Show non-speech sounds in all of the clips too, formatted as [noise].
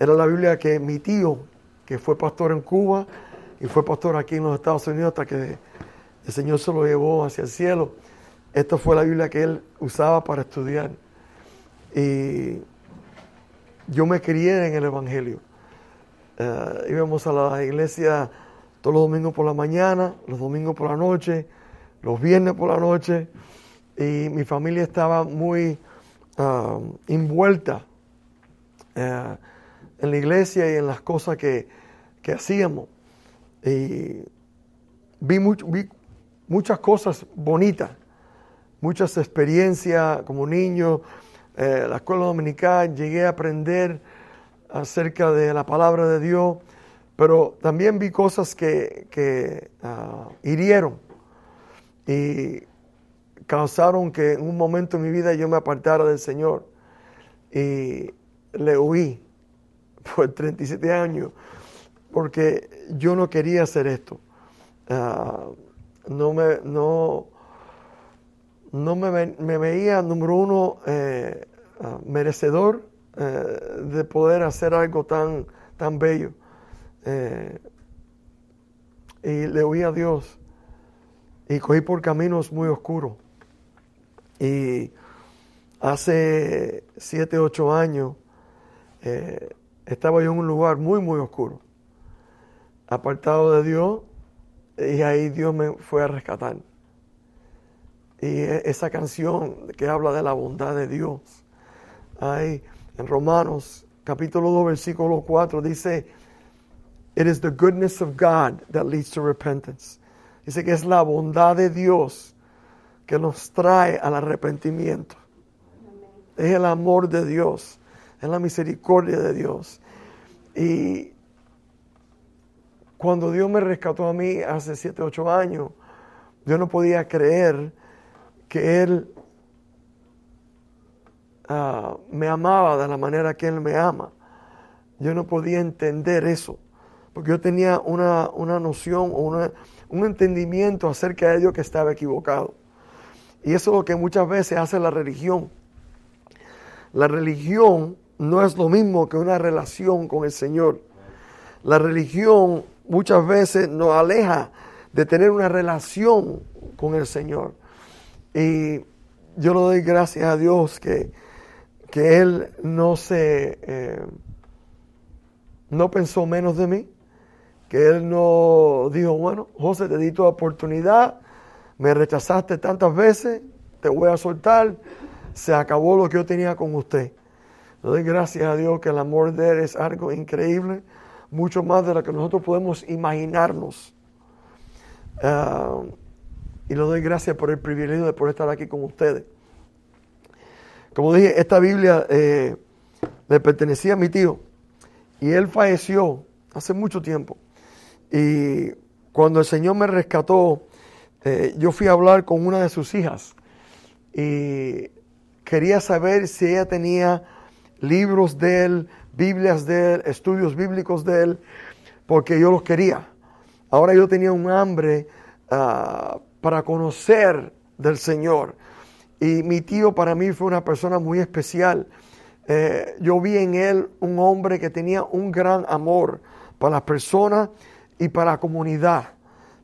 Era la Biblia que mi tío, que fue pastor en Cuba y fue pastor aquí en los Estados Unidos hasta que el Señor se lo llevó hacia el cielo. Esta fue la Biblia que él usaba para estudiar. Y yo me crié en el Evangelio. Eh, íbamos a la iglesia todos los domingos por la mañana, los domingos por la noche, los viernes por la noche. Y mi familia estaba muy ah, envuelta eh, en la iglesia y en las cosas que, que hacíamos. Y vi, vi muchas cosas bonitas, muchas experiencias como niño, eh, la escuela dominical, llegué a aprender acerca de la palabra de Dios, pero también vi cosas que, que ah, hirieron y causaron que en un momento en mi vida yo me apartara del Señor y le huí por 37 años porque yo no quería hacer esto. Ah, no me, no, no me, me veía, número uno, eh, ah, merecedor eh, de poder hacer algo tan, tan bello. Eh, y le oí a Dios y cogí por caminos muy oscuros. Y hace siete, ocho años estaba yo en un lugar muy, muy oscuro, apartado de Dios, y ahí Dios me fue a rescatar. Y e, esa canción que habla de la bondad de Dios, ahí en Romanos capítulo 2 versículo 4 dice, It is the goodness of God that leads to repentance. Dice que es la bondad de Dios que nos trae al arrepentimiento. Es el amor de Dios, es la misericordia de Dios. Y cuando Dios me rescató a mí hace 7, 8 años, yo no podía creer que Él ah, me amaba de la manera que Él me ama. Yo no podía entender eso, porque yo tenía una, noción o un entendimiento acerca de Dios que estaba equivocado. Y eso es lo que muchas veces hace la religión. La religión no es lo mismo que una relación con el Señor. La religión muchas veces nos aleja de tener una relación con el Señor. Y yo le doy gracias a Dios que, que Él no se, eh, no pensó menos de mí, que Él no dijo, bueno, José, te di tu oportunidad, me rechazaste tantas veces, te voy a soltar, se acabó lo que yo tenía con usted. Doy gracias a Dios que el amor de Él es algo increíble mucho más de lo que nosotros podemos imaginarnos. Ah, y le doy gracias por el privilegio de poder estar aquí con ustedes. Como dije, esta Biblia eh, le pertenecía a mi tío y él falleció hace mucho tiempo. Y cuando el Señor me rescató, eh, yo fui a hablar con una de sus hijas y quería saber si ella tenía libros de él, Biblias de él, estudios bíblicos de él, porque yo los quería. Ahora yo tenía un hambre ah, para conocer del Señor. Y mi tío para mí fue una persona muy especial. Eh, yo vi en él un hombre que tenía un gran amor para las personas y para la comunidad,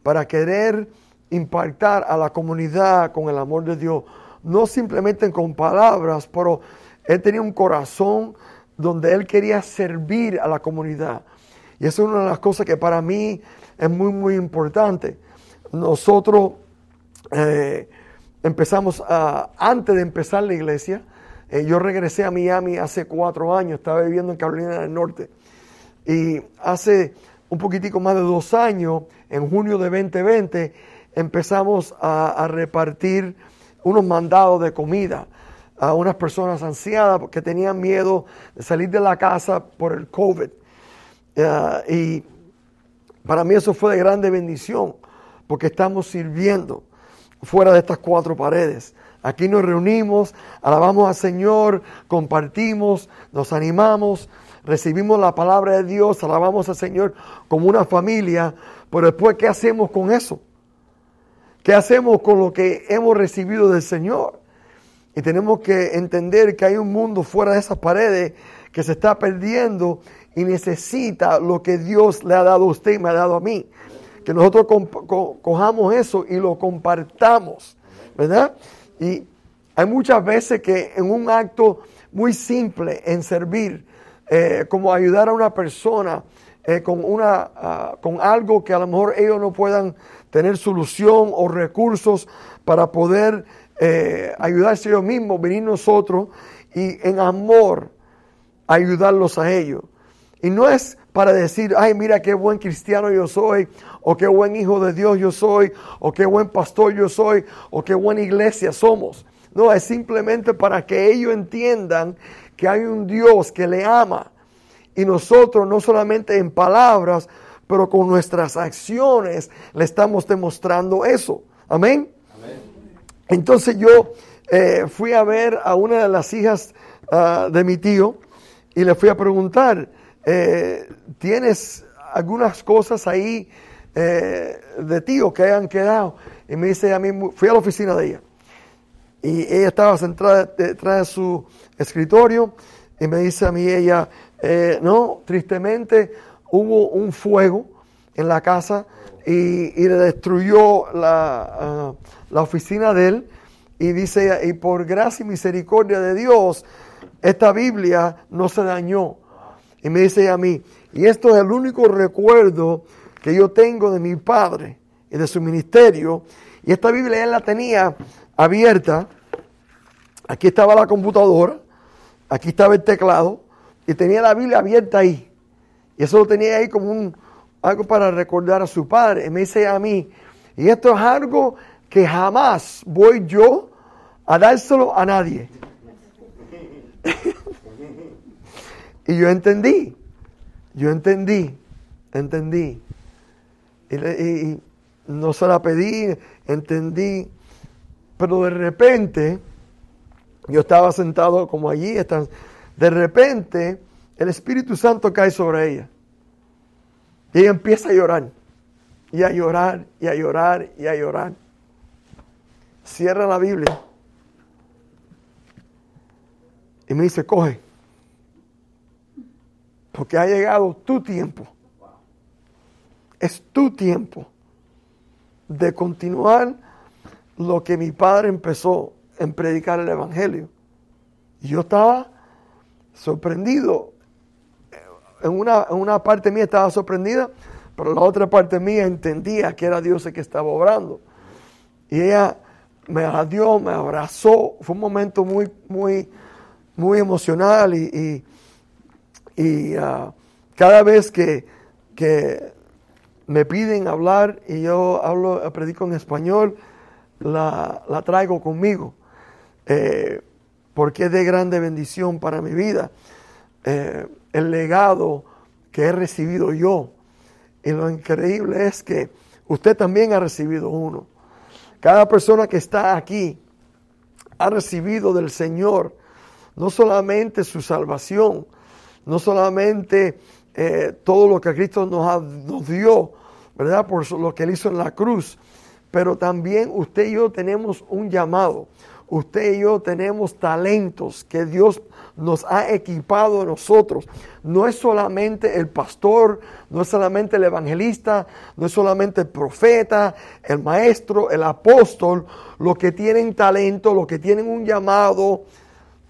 para querer impactar a la comunidad con el amor de Dios, no simplemente con palabras, pero él tenía un corazón donde él quería servir a la comunidad. Y eso es una de las cosas que para mí es muy, muy importante. Nosotros eh, empezamos antes de empezar la iglesia, eh, yo regresé a Miami hace cuatro años, estaba viviendo en Carolina del Norte. Y hace un poquitico más de dos años, en junio de 2020, empezamos a repartir unos mandados de comida a unas personas ansiadas porque tenían miedo de salir de la casa por el COVID. y para mí eso fue de grande bendición porque estamos sirviendo fuera de estas cuatro paredes. Aquí nos reunimos, alabamos al Señor, compartimos, nos animamos, recibimos la palabra de Dios, alabamos al Señor como una familia, pero después, ¿qué hacemos con eso? ¿Qué hacemos con lo que hemos recibido del Señor? Y tenemos que entender que hay un mundo fuera de esas paredes que se está perdiendo y necesita lo que Dios le ha dado a usted y me ha dado a mí. Que nosotros cojamos eso y lo compartamos, ¿verdad? Y hay muchas veces que en un acto muy simple, en servir, eh, como ayudar a una persona eh, con, una, ah, con algo que a lo mejor ellos no puedan tener solución o recursos para poder eh, ayudarse ellos mismos, venir nosotros y en amor ayudarlos a ellos. Y no es para decir, ay, mira qué buen cristiano yo soy, o qué buen hijo de Dios yo soy, o qué buen pastor yo soy, o qué buena iglesia somos. No, es simplemente para que ellos entiendan que hay un Dios que le ama. Y nosotros no solamente en palabras, pero con nuestras acciones le estamos demostrando eso. Amén. Entonces yo eh, fui a ver a una de las hijas ah, de mi tío y le fui a preguntar, eh, ¿tienes algunas cosas ahí eh, de tío que hayan quedado? Y me dice a mí, fui a la oficina de ella. Y ella estaba sentada detrás de su escritorio y me dice a mí ella, no, tristemente hubo un fuego en la casa y, le destruyó la, ah, la, oficina de él. Y dice, y por gracia y misericordia de Dios, esta Biblia no se dañó. Y me dice a mí, y esto es el único recuerdo que yo tengo de mi padre y de su ministerio. Y esta Biblia él la tenía abierta. Aquí estaba la computadora, aquí estaba el teclado, y tenía la Biblia abierta ahí. Y eso lo tenía ahí como un, algo para recordar a su padre. Y me dice a mí, y esto es algo que jamás voy yo a dárselo a nadie. [laughs] y yo entendí, yo entendí, entendí. Y, no se la pedí, entendí. Pero de repente, yo estaba sentado como allí, de repente el Espíritu Santo cae sobre ella. Y ella empieza a llorar, y a llorar, y a llorar, y a llorar. Cierra la Biblia. Y me dice, coge. Porque ha llegado tu tiempo. Es tu tiempo de continuar lo que mi padre empezó en predicar el Evangelio. Y yo estaba sorprendido. En una, en una parte mía estaba sorprendida, pero la otra parte mía entendía que era Dios el que estaba obrando. Y ella me adió, me abrazó. Fue un momento muy, muy, muy emocional y, y, ah, cada vez que, que, me piden hablar y yo hablo, predico en español, la, la traigo conmigo. Eh, porque es de grande bendición para mi vida. Eh, el legado que he recibido yo. Y lo increíble es que usted también ha recibido uno. Cada persona que está aquí ha recibido del Señor no solamente su salvación, no solamente eh, todo lo que Cristo nos, nos dio, ¿verdad? Por lo que Él hizo en la cruz, pero también usted y yo tenemos un llamado usted y yo tenemos talentos que Dios nos ha equipado a nosotros. No es solamente el pastor, no es solamente el evangelista, no es solamente el profeta, el maestro, el apóstol, los que tienen talento, los que tienen un llamado,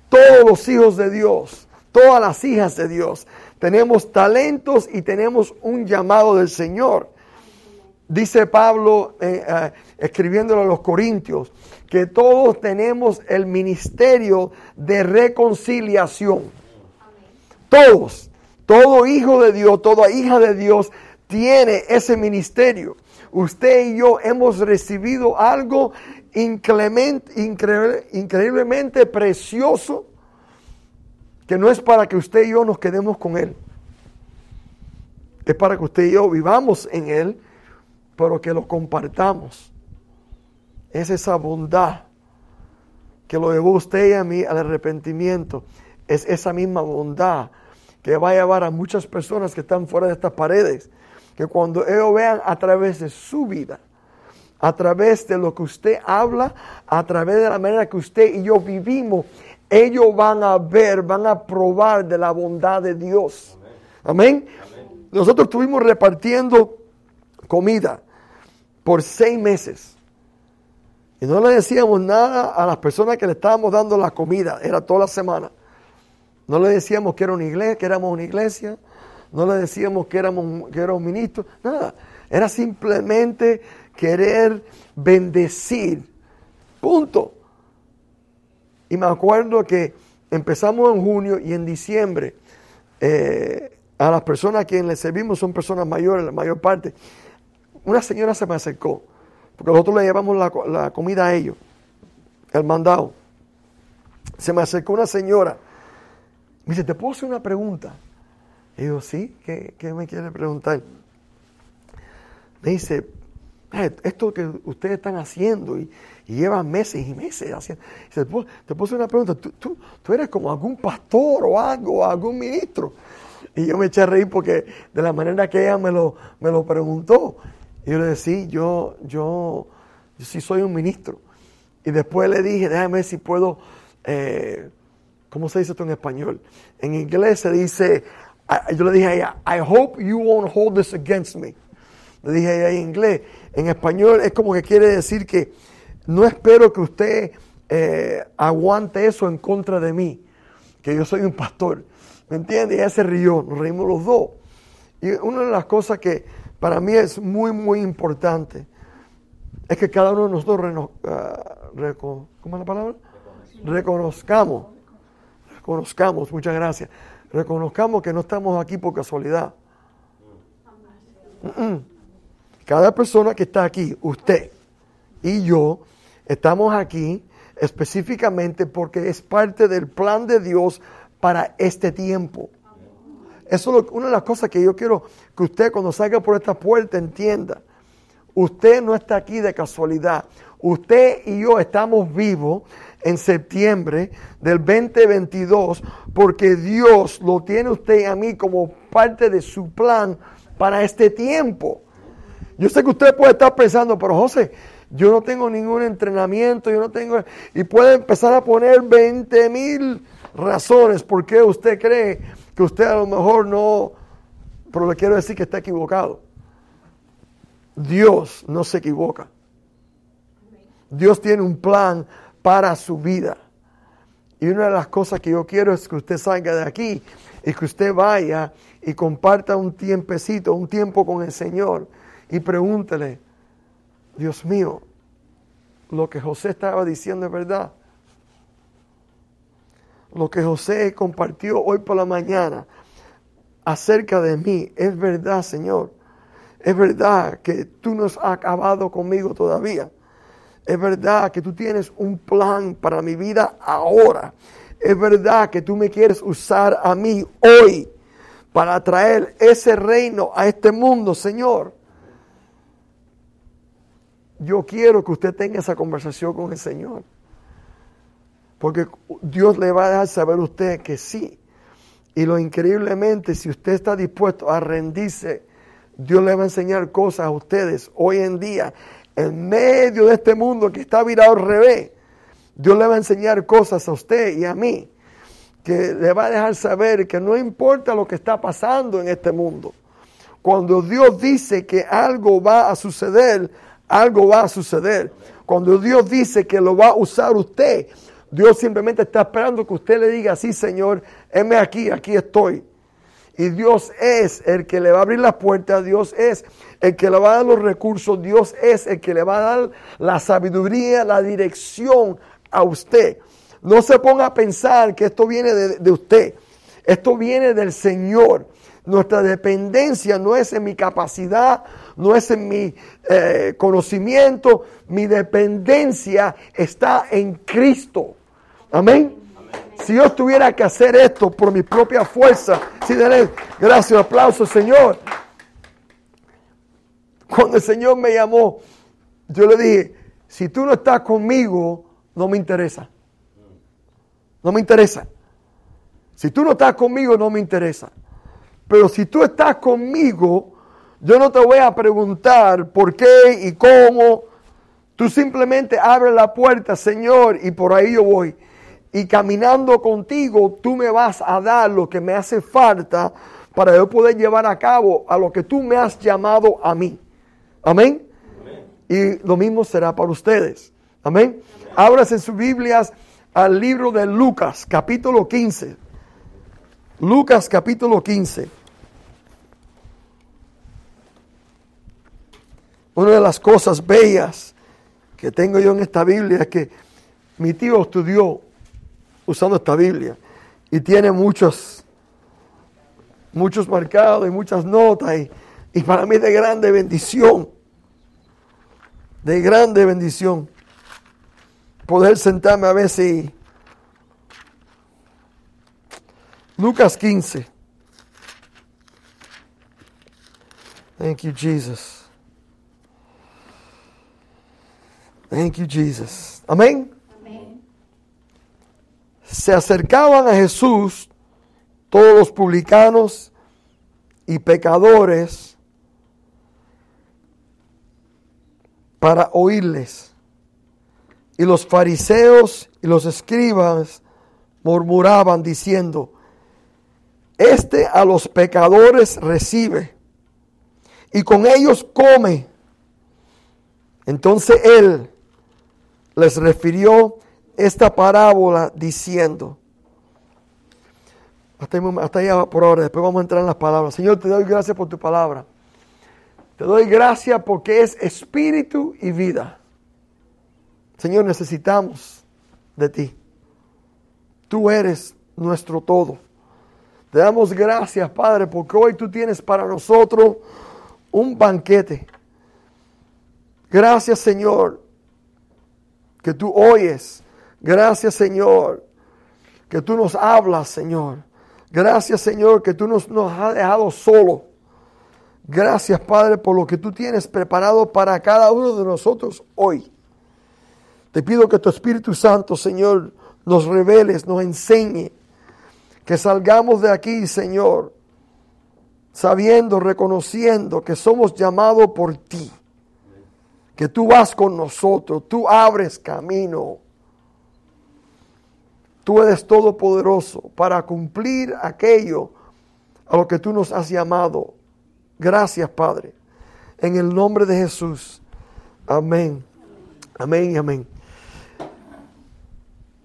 todos los hijos de Dios, todas las hijas de Dios. Tenemos talentos y tenemos un llamado del Señor. Dice Pablo eh, eh, escribiéndolo a los Corintios, que todos tenemos el ministerio de reconciliación. Todos, todo hijo de Dios, toda hija de Dios tiene ese ministerio. Usted y yo hemos recibido algo increíblemente precioso que no es para que usted y yo nos quedemos con él. Es para que usted y yo vivamos en él, pero que lo compartamos es esa bondad que lo llevó usted y a mí al arrepentimiento. Es esa misma bondad que va a llevar a muchas personas que están fuera de estas paredes, que cuando ellos vean a través de su vida, a través de lo que usted habla, a través de la manera que usted y yo vivimos, ellos van a ver, van a probar de la bondad de Dios. Amén. Nosotros estuvimos repartiendo comida por seis meses. Y no le decíamos nada a las personas que le estábamos dando la comida, era toda la semana. No le decíamos que era una iglesia, que éramos una iglesia, no le decíamos que éramos que éramos ministros, nada. Era simplemente querer bendecir. Punto. Y me acuerdo que empezamos en junio y en diciembre eh, a las personas a quienes les servimos son personas mayores, la mayor parte. Una señora se me acercó, porque nosotros le llevamos la, comida a ellos, el mandado. Se me acercó una señora, me dice, ¿te puedo hacer una pregunta? Y digo, sí, ¿qué, qué me quiere preguntar? Me dice, esto que ustedes están haciendo y, llevan meses y meses haciendo. te, puedo, hacer una pregunta, ¿Tú, ¿Tú, eres como algún pastor o algo, algún ministro. Y yo me eché a reír porque de la manera que ella me lo, me lo preguntó. Y yo le decía, yo, yo, yo sí soy un ministro. Y después le dije, déjame ver si puedo, eh, ¿cómo se dice esto en español? En inglés se dice, yo le dije a ella, I hope you won't hold this against me. Le dije a ella en inglés. En español es como que quiere decir que no espero que usted eh, aguante eso en contra de mí, que yo soy un pastor. ¿Me entiende? Y ella se rió, nos reímos los dos. Y una de las cosas que para mí es muy, muy importante es que cada uno de nosotros, ah, ¿cómo es la palabra? Reconozcamos. Reconozcamos, muchas gracias. Reconozcamos que no estamos aquí por casualidad. Cada persona que está aquí, usted y yo, estamos aquí específicamente porque es parte del plan de Dios para este tiempo. Eso es una de las cosas que yo quiero que usted cuando salga por esta puerta entienda. Usted no está aquí de casualidad. Usted y yo estamos vivos en septiembre del 2022 porque Dios lo tiene usted y a mí como parte de su plan para este tiempo. Yo sé que usted puede estar pensando, pero José, yo no tengo ningún entrenamiento, yo no tengo... Y puede empezar a poner 20 mil razones por qué usted cree que usted a lo mejor no... Pero le quiero decir que está equivocado. Dios no se equivoca. Dios tiene un plan para su vida. Y una de las cosas que yo quiero es que usted salga de aquí y que usted vaya y comparta un tiempecito, un tiempo con el Señor y pregúntele, Dios mío, lo que José estaba diciendo es verdad. Lo que José compartió hoy por la mañana acerca de mí es verdad, Señor. Es verdad que tú no has acabado conmigo todavía. Es verdad que tú tienes un plan para mi vida ahora. Es verdad que tú me quieres usar a mí hoy para traer ese reino a este mundo, Señor yo quiero que usted tenga esa conversación con el Señor. Porque Dios le va a dejar saber a usted que sí. Y lo increíblemente, si usted está dispuesto a rendirse, Dios le va a enseñar cosas a ustedes hoy en día, en medio de este mundo que está virado al revés. Dios le va a enseñar cosas a usted y a mí, que le va a dejar saber que no importa lo que está pasando en este mundo. Cuando Dios dice que algo va a suceder, algo va a suceder. Cuando Dios dice que lo va a usar usted, Dios simplemente está esperando que usted le diga, sí Señor, heme aquí, aquí estoy. Y Dios es el que le va a abrir las puertas, Dios es el que le va a dar los recursos, Dios es el que le va a dar la sabiduría, la dirección a usted. No se ponga a pensar que esto viene de, usted, esto viene del Señor. Nuestra dependencia no es en mi capacidad, no es en mi eh, conocimiento, mi dependencia está en Cristo. Amén. Si yo tuviera que hacer esto por mi propia fuerza, si denle gracias, aplauso, Señor. Cuando el Señor me llamó, yo le dije, si tú no estás conmigo, no me interesa. No me interesa. Si tú no estás conmigo, no me interesa. Pero si tú estás conmigo, yo no te voy a preguntar por qué y cómo. Tú simplemente abres la puerta, Señor, y por ahí yo voy. Y caminando contigo tú me vas a dar lo que me hace falta para yo poder llevar a cabo a lo que tú me has llamado a mí. Amén. Y lo mismo será para ustedes. Amén. Ábrase sus Biblias al libro de Lucas, capítulo 15. Lucas, capítulo 15. Una de las cosas bellas que tengo yo en esta Biblia es que mi tío estudió usando esta Biblia y tiene muchos, muchos marcados y muchas notas y, y para mí de grande bendición, de grande bendición poder sentarme a ver si Lucas 15. Thank you, Jesus. Thank you, Jesus. Amén. Se acercaban a Jesús todos los publicanos y pecadores para oírles. Y los fariseos y los escribas murmuraban diciendo, este a los pecadores recibe y con ellos come. Entonces él les refirió esta parábola diciendo, hasta, hasta por ahora, después vamos a entrar en las palabras. Señor, te doy gracias por tu palabra. Te doy gracias porque es espíritu y vida. Señor, necesitamos de ti. Tú eres nuestro todo. Te damos gracias, Padre, porque hoy tú tienes para nosotros un banquete. Gracias, Señor, que tú oyes. Gracias, Señor, que tú nos hablas, Señor. Gracias, Señor, que tú nos, nos has dejado solo. Gracias, Padre, por lo que tú tienes preparado para cada uno de nosotros hoy. Te pido que tu Espíritu Santo, Señor, nos reveles, nos enseñe, que salgamos de aquí, Señor, sabiendo, reconociendo que somos llamados por ti, que tú vas con nosotros, tú abres camino. Tú eres todopoderoso para cumplir aquello a lo que tú nos has llamado. Gracias, Padre. En el nombre de Jesús. Amén. Amén y amén.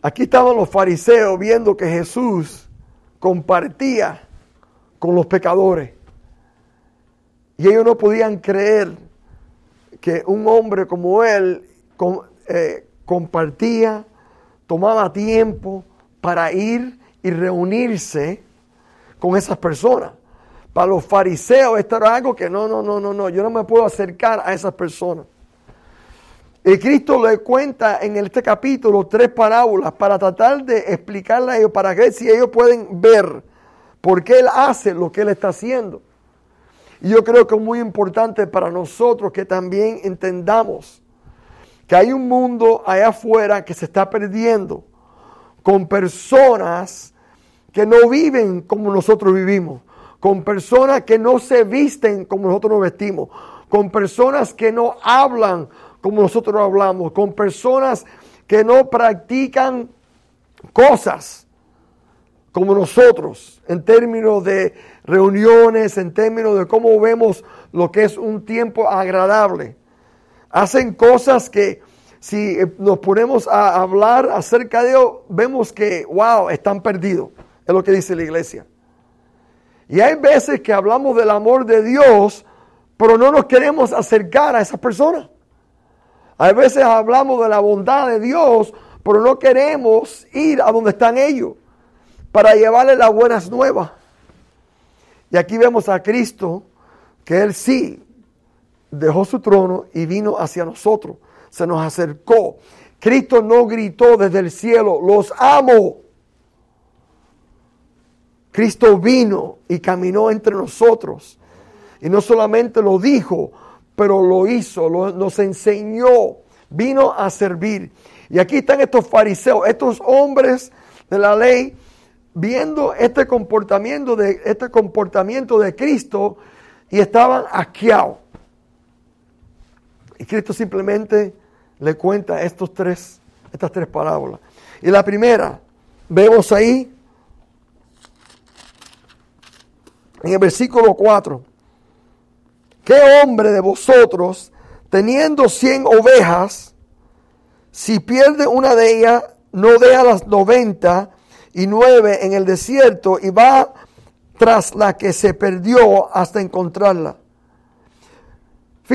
Aquí estaban los fariseos viendo que Jesús compartía con los pecadores. Y ellos no podían creer que un hombre como él eh, compartía, tomaba tiempo para ir y reunirse con esas personas. Para los fariseos esto era algo que no, no, no, no, no, yo no me puedo acercar a esas personas. Y Cristo le cuenta en este capítulo tres parábolas para tratar de explicarle a ellos, para ver si ellos pueden ver por qué Él hace lo que Él está haciendo. Y yo creo que es muy importante para nosotros que también entendamos que hay un mundo allá afuera que se está perdiendo con personas que no viven como nosotros vivimos, con personas que no se visten como nosotros nos vestimos, con personas que no hablan como nosotros hablamos, con personas que no practican cosas como nosotros, en términos de reuniones, en términos de cómo vemos lo que es un tiempo agradable. Hacen cosas que si eh, nos ponemos a hablar acerca de ello, vemos que, wow, están perdidos. Es lo que dice la iglesia. Y hay veces que hablamos del amor de Dios, pero no nos queremos acercar a esas personas. A veces hablamos de la bondad de Dios, pero no queremos ir a donde están ellos para llevarles las buenas nuevas. Y aquí vemos a Cristo que Él sí dejó su trono y vino hacia nosotros. Se nos acercó. Cristo no gritó desde el cielo, los amo. Cristo vino y caminó entre nosotros. Y no solamente lo dijo, pero lo hizo, nos enseñó, vino a servir. Y aquí están estos fariseos, estos hombres de la ley, viendo este comportamiento de, este comportamiento de Cristo y estaban asqueados. Y Cristo simplemente le cuenta estos tres, estas tres parábolas. Y la primera, vemos ahí en el versículo 4, ¿qué hombre de vosotros, teniendo cien ovejas, si pierde una de ellas, no deja las noventa y nueve en el desierto y va tras la que se perdió hasta encontrarla?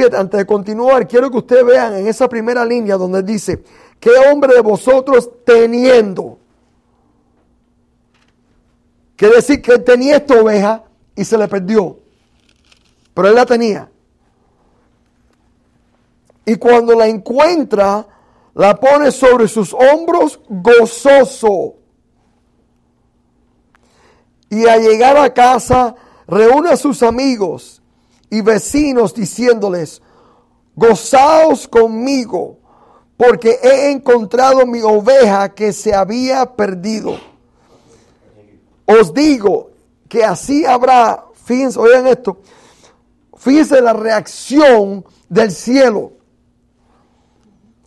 Antes de continuar, quiero que ustedes vean en esa primera línea donde dice, ¿qué hombre de vosotros teniendo? Quiere decir que tenía esta oveja y se le perdió. Pero él la tenía. Y cuando la encuentra, la pone sobre sus hombros gozoso. Y al llegar a casa, reúne a sus amigos y vecinos diciéndoles, gozaos conmigo, porque he encontrado mi oveja que se había perdido. Os digo que así habrá, fíjense, oigan esto, fíjense la reacción del cielo.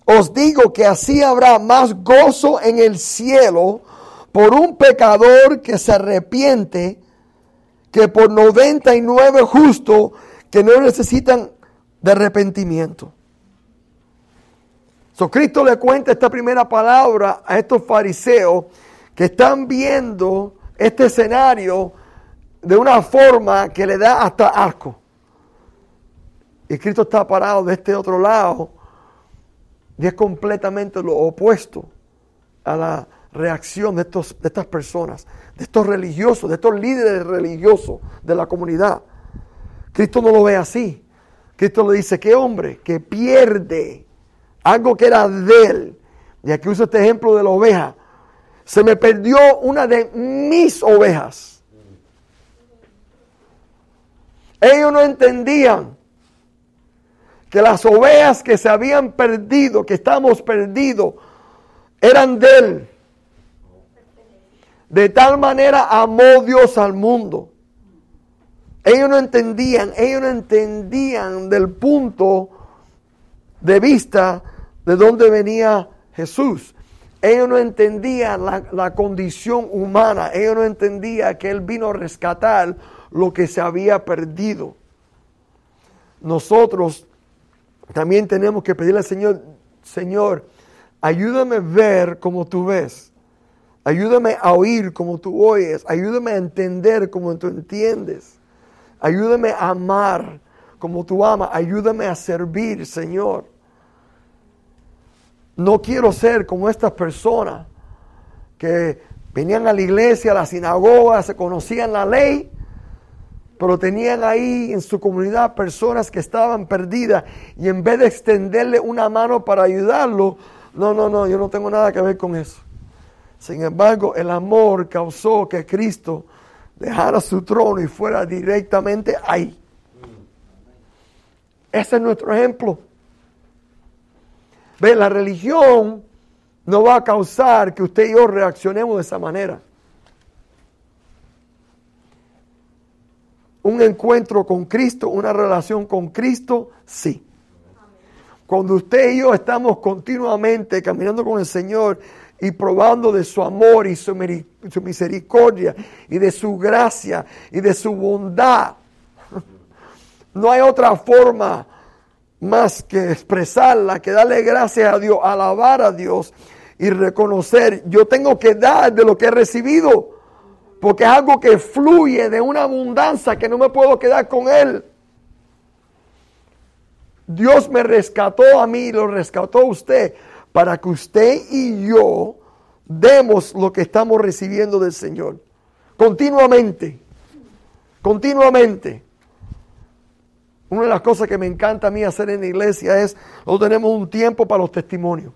Os digo que así habrá más gozo en el cielo por un pecador que se arrepiente que por 99 justos que no necesitan de arrepentimiento. So, Cristo le cuenta esta primera palabra a estos fariseos que están viendo este escenario de una forma que le da hasta asco. Y Cristo está parado de este otro lado y es completamente lo opuesto a la reacción de, estos, de estas personas, de estos religiosos, de estos líderes religiosos de la comunidad. Cristo no lo ve así. Cristo le dice, ¿qué hombre que pierde algo que era de él? Y aquí uso este ejemplo de la oveja. Se me perdió una de mis ovejas. Ellos no entendían que las ovejas que se habían perdido, que estamos perdidos, eran de Él. De tal manera amó Dios al mundo. Ellos no entendían, ellos no entendían del punto de vista de dónde venía Jesús. Ellos no entendían la, la, condición humana. Ellos no entendían que Él vino a rescatar lo que se había perdido. Nosotros también tenemos que pedirle al Señor, Señor, ayúdame a ver como tú ves. Ayúdame a oír como tú oyes. Ayúdame a entender como tú entiendes. Ayúdame a amar como tú amas. Ayúdame a servir, Señor. No quiero ser como estas personas que venían a la iglesia, a la sinagoga, se conocían la ley, pero tenían ahí en su comunidad personas que estaban perdidas y en vez de extenderle una mano para ayudarlo, no, no, no, yo no tengo nada que ver con eso. Sin embargo, el amor causó que Cristo dejara su trono y fuera directamente ahí. Ese es nuestro ejemplo. Ve, la religión no va a causar que usted y yo reaccionemos de esa manera. un encuentro con Cristo, una relación con Cristo, sí. Cuando usted y yo estamos continuamente caminando con el Señor y probando de su amor y su, misericordia y de su gracia y de su bondad, no hay otra forma más que expresarla, que darle gracias a Dios, alabar a Dios y reconocer, yo tengo que dar de lo que he recibido. Porque es algo que fluye de una abundancia que no me puedo quedar con él. Dios me rescató a mí lo rescató a usted para que usted y yo demos lo que estamos recibiendo del Señor. Continuamente. Continuamente. Una de las cosas que me encanta a mí hacer en la iglesia es, nosotros tenemos un tiempo para los testimonios.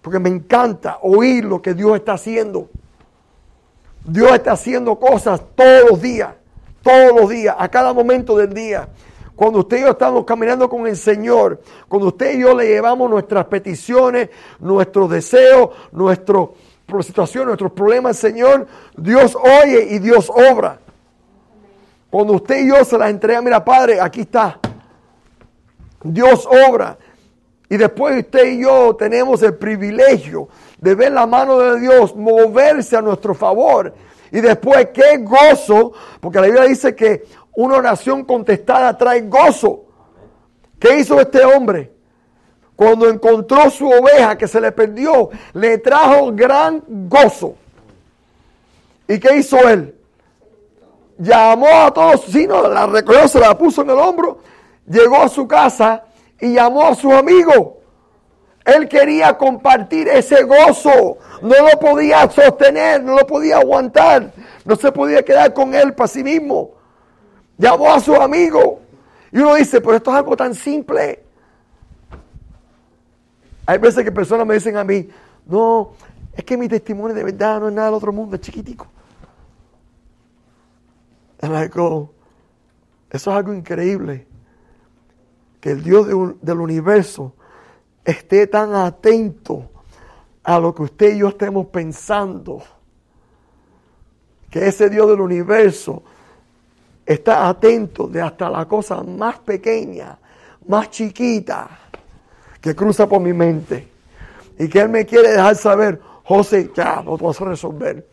Porque me encanta oír lo que Dios está haciendo. Dios está haciendo cosas todos los días, todos los días, a cada momento del día. Cuando usted y yo estamos caminando con el Señor, cuando usted y yo le llevamos nuestras peticiones, nuestros deseos, nuestras situaciones, nuestros problemas Señor, Dios oye y Dios obra. Cuando usted y yo se las entrega, mira Padre, aquí está. Dios obra. Y después usted y yo tenemos el privilegio de ver la mano de Dios moverse a nuestro favor. Y después, qué gozo, porque la Biblia dice que una oración contestada trae gozo. ¿Qué hizo este hombre? Cuando encontró su oveja que se le perdió, le trajo gran gozo. ¿Y qué hizo él? Llamó a todos, sí, no, la recogió, se la puso en el hombro, llegó a su casa y llamó a sus amigos. Él quería compartir ese gozo. No lo podía sostener, no lo podía aguantar. No se podía quedar con él para sí mismo. Llamó a sus amigos. Y uno dice, pero esto es algo tan simple. Hay veces que personas me dicen a mí, no, es que mi testimonio de verdad no es nada del otro mundo, es chiquitico. eso es algo increíble. Que el Dios del universo esté tan atento a lo que usted y yo estemos pensando. Que ese Dios del universo está atento de hasta la cosa más pequeña, más chiquita que cruza por mi mente. Y que Él me quiere dejar saber, José, ya lo vas a resolver.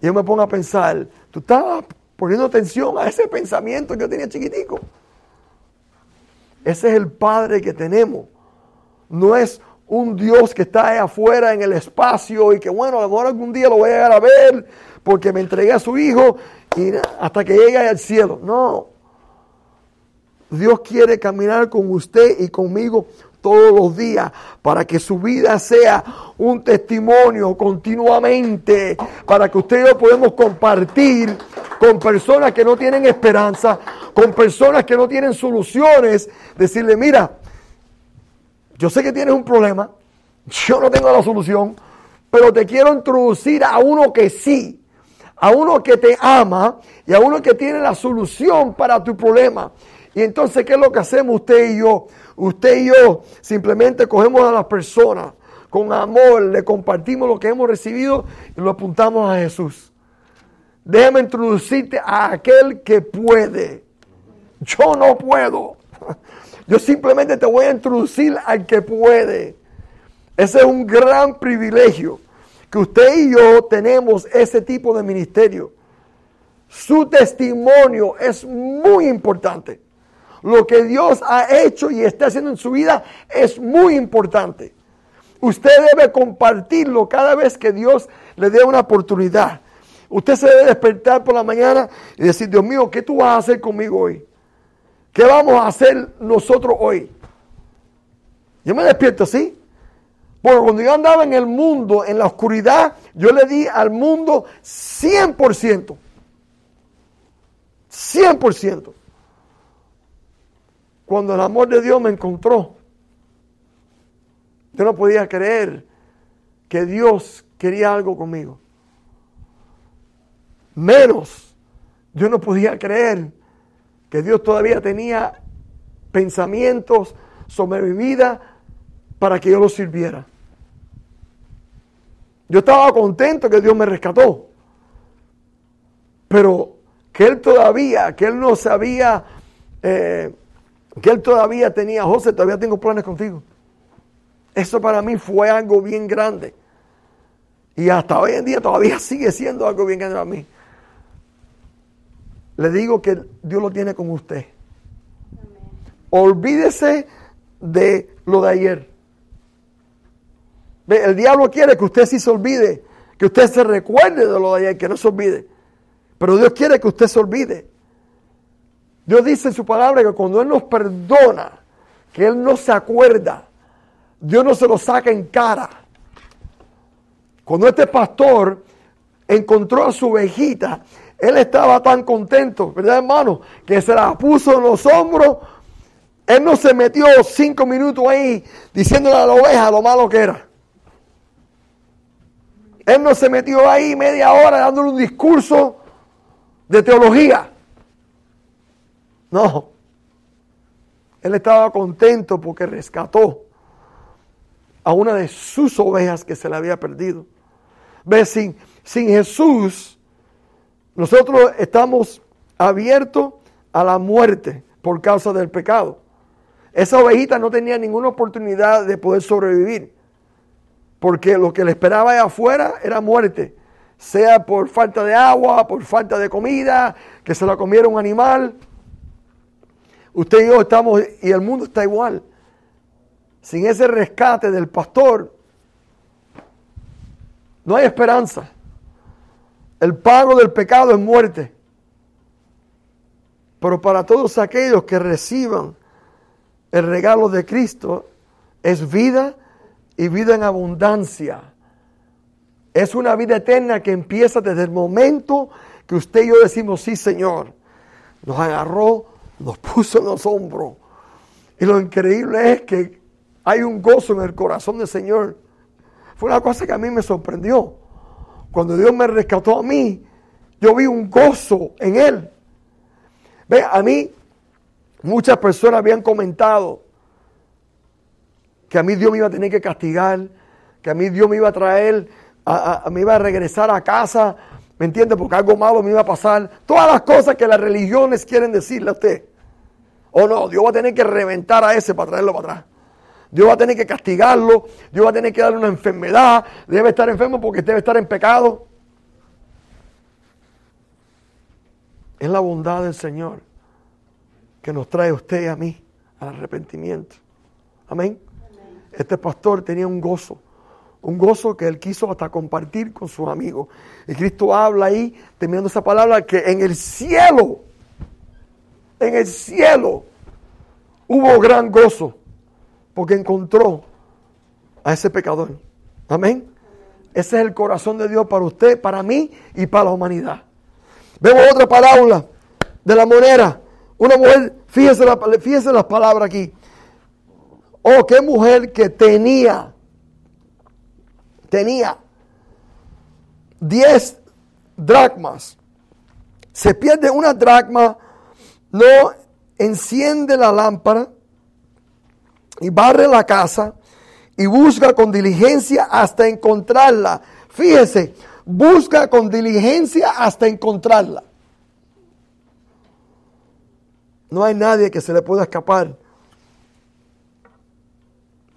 Y yo me pongo a pensar, tú estabas poniendo atención a ese pensamiento que yo tenía chiquitico. Ese es el Padre que tenemos. No es un Dios que está ahí afuera en el espacio y que bueno, a lo mejor algún día lo voy a llegar a ver porque me entregué a su hijo y hasta que llegue al cielo. No. Dios quiere caminar con usted y conmigo todos los días para que su vida sea un testimonio continuamente, para que usted y yo podamos compartir con personas que no tienen esperanza, con personas que no tienen soluciones, decirle, mira, yo sé que tienes un problema, yo no tengo la solución, pero te quiero introducir a uno que sí, a uno que te ama y a uno que tiene la solución para tu problema. Y entonces, ¿qué es lo que hacemos usted y yo? Usted y yo simplemente cogemos a las personas con amor, le compartimos lo que hemos recibido y lo apuntamos a Jesús. Déjame introducirte a aquel que puede. Yo no puedo. Yo simplemente te voy a introducir al que puede. Ese es un gran privilegio que usted y yo tenemos ese tipo de ministerio. Su testimonio es muy importante. Lo que Dios ha hecho y está haciendo en su vida es muy importante. Usted debe compartirlo cada vez que Dios le dé una oportunidad. Usted se debe despertar por la mañana y decir, Dios mío, ¿qué tú vas a hacer conmigo hoy? ¿Qué vamos a hacer nosotros hoy? Yo me despierto así. Porque cuando yo andaba en el mundo, en la oscuridad, yo le di al mundo 100%. 100% cuando el amor de Dios me encontró, yo no podía creer que Dios quería algo conmigo. Menos, yo no podía creer que Dios todavía tenía pensamientos sobre mi vida para que yo lo sirviera. Yo estaba contento que Dios me rescató, pero que Él todavía, que Él no sabía eh, que él todavía tenía, José, todavía tengo planes contigo. Eso para mí fue algo bien grande. Y hasta hoy en día todavía sigue siendo algo bien grande para mí. Le digo que Dios lo tiene con usted. Olvídese de lo de ayer. El diablo quiere que usted sí se olvide, que usted se recuerde de lo de ayer, que no se olvide. Pero Dios quiere que usted se olvide. Dios dice en su palabra que cuando Él nos perdona, que Él no se acuerda, Dios no se lo saca en cara. Cuando este pastor encontró a su ovejita, él estaba tan contento, ¿verdad hermano? Que se la puso en los hombros. Él no se metió cinco minutos ahí diciéndole a la oveja lo malo que era. Él no se metió ahí media hora dándole un discurso de teología. No. Él estaba contento porque rescató a una de sus ovejas que se le había perdido. Ve, sin, sin Jesús, nosotros estamos abiertos a la muerte por causa del pecado. esa ovejita no tenía ninguna oportunidad de poder sobrevivir, porque lo que le esperaba allá afuera era muerte, sea por falta de agua, por falta de comida, que se la comiera un animal. Usted y yo estamos, y el mundo está igual. Sin ese rescate del pastor, no hay esperanza. El pago del pecado es muerte. Pero para todos aquellos que reciban el regalo de Cristo, es vida y vida en abundancia. Es una vida eterna que empieza desde el momento que usted y yo decimos, sí Señor, nos agarró, nos puso en los hombros. Y lo increíble es que hay un gozo en el corazón del Señor. Fue una cosa que a mí me sorprendió. Cuando Dios me rescató a mí, yo vi un gozo en Él. Ve, a mí muchas personas habían comentado que a mí Dios me iba a tener que castigar, que a mí Dios me iba a traer, a, me iba a regresar a casa, ¿me entiende? Porque algo malo me iba a pasar. Todas las cosas que las religiones quieren decirle a usted. O no, Dios va a tener que reventar a ese para traerlo para atrás. Dios va a tener que castigarlo, Dios va a tener que darle una enfermedad, debe estar enfermo porque debe estar en pecado. Es la bondad del Señor que nos trae a usted y a mí al arrepentimiento. Amén. Este pastor tenía un gozo, un gozo que él quiso hasta compartir con sus amigos. Y Cristo habla ahí, terminando esa palabra, que en el cielo, en el cielo, hubo gran gozo porque encontró a ese pecador. Amén. Ese es el corazón de Dios para usted, para mí y para la humanidad. Vemos otra parábola de la moneda. Una mujer, fíjese, la, fíjese las palabras aquí. Oh, qué mujer que tenía, tenía 10 dracmas. Se pierde una dracma, no enciende la lámpara y barre la casa y busca con diligencia hasta encontrarla. Fíjese, busca con diligencia hasta encontrarla. No hay nadie que se le pueda escapar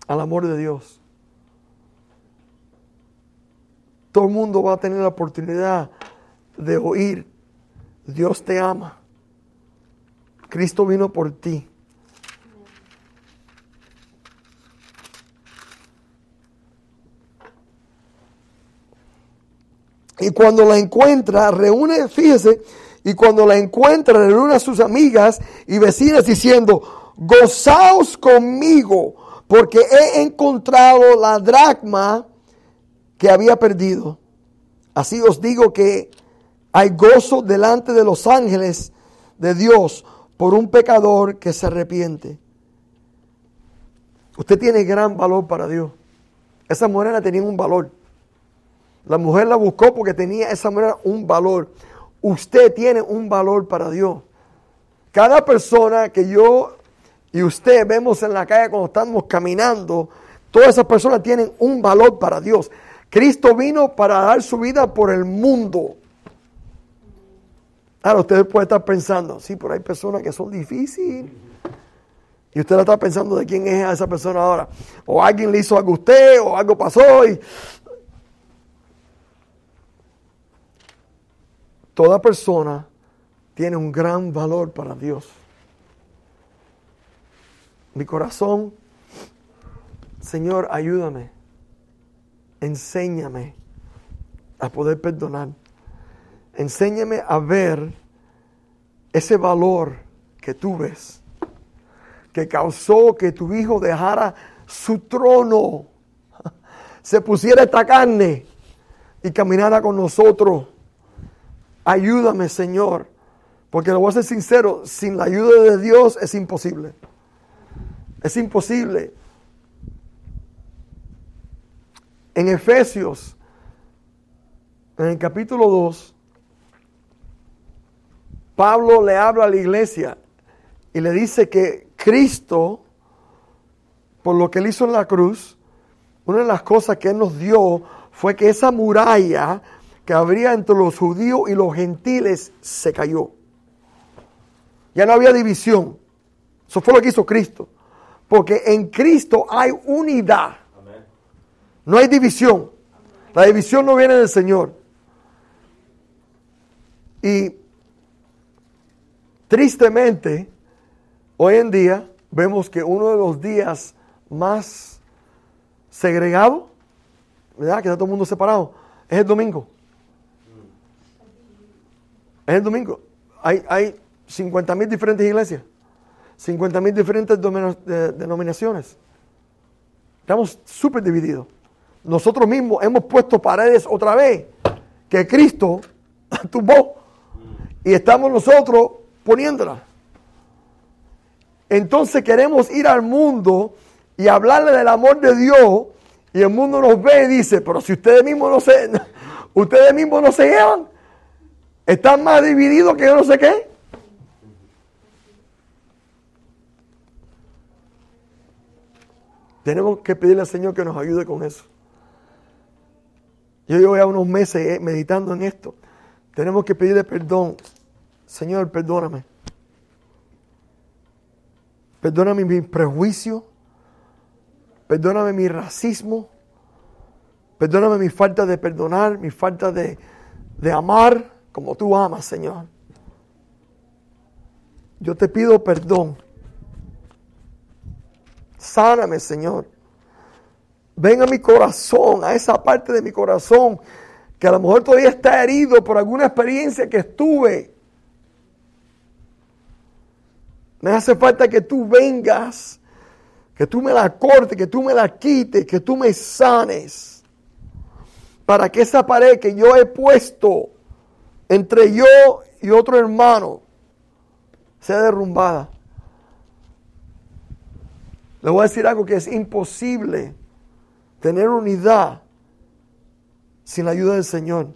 al amor de Dios. Todo el mundo va a tener la oportunidad de oír, Dios te ama. Cristo vino por ti. Y cuando la encuentra, reúne, fíjese, y cuando la encuentra, reúne a sus amigas y vecinas diciendo, gozaos conmigo, porque he encontrado la dracma que había perdido. Así os digo que hay gozo delante de los ángeles de Dios por un pecador que se arrepiente. Usted tiene gran valor para Dios. Esa morena tenía un valor. La mujer la buscó porque tenía esa manera un valor. Usted tiene un valor para Dios. Cada persona que yo y usted vemos en la calle cuando estamos caminando, todas esas personas tienen un valor para Dios. Cristo vino para dar su vida por el mundo. Ahora usted puede estar pensando, sí, pero hay personas que son difíciles. Y usted está pensando de quién es esa persona ahora. O alguien le hizo algo a usted, o algo pasó, y Toda persona tiene un gran valor para Dios. Mi corazón, Señor, ayúdame, enséñame a poder perdonar. Enséñame a ver ese valor que tú ves, que causó que tu hijo dejara su trono, [laughs] se pusiera esta carne y caminara con nosotros Ayúdame, Señor. Porque lo voy a ser sincero, sin la ayuda de Dios es imposible. Es imposible. En Efesios, en el capítulo 2, Pablo le habla a la iglesia y le dice que Cristo, por lo que él hizo en la cruz, una de las cosas que él nos dio fue que esa muralla que habría entre los judíos y los gentiles se cayó. Ya no había división. Eso fue lo que hizo Cristo. Porque en Cristo hay unidad. No hay división. La división no viene del Señor. Y tristemente, hoy en día vemos que uno de los días más segregados, ¿verdad? Que está todo el mundo separado, es el domingo. Es el domingo. Hay, hay 50 mil diferentes iglesias, 50 mil diferentes denominaciones. Estamos súper divididos. Nosotros mismos hemos puesto paredes otra vez que Cristo [laughs] tumbó y estamos nosotros poniéndolas. Entonces queremos ir al mundo y hablarle del amor de Dios y el mundo nos ve y dice, pero si ustedes mismos no se, [laughs] ustedes mismos no se llevan, están más divididos que yo no sé qué. Tenemos que pedirle al Señor que nos ayude con eso. Yo llevo ya unos meses eh, meditando en esto. Tenemos que pedirle perdón. Señor, perdóname. Perdóname mi prejuicio. Perdóname mi racismo. Perdóname mi falta de perdonar, mi falta de, de amar como tú amas, Señor. Yo te pido perdón. Sáname, Señor. Ven a mi corazón, a esa parte de mi corazón que a lo mejor todavía está herido por alguna experiencia que estuve. Me hace falta que tú vengas, que tú me la cortes, que tú me la quites, que tú me sanes. Para que esa pared que yo he puesto entre yo y otro hermano sea derrumbada. Le voy a decir algo que es imposible tener unidad sin la ayuda del Señor.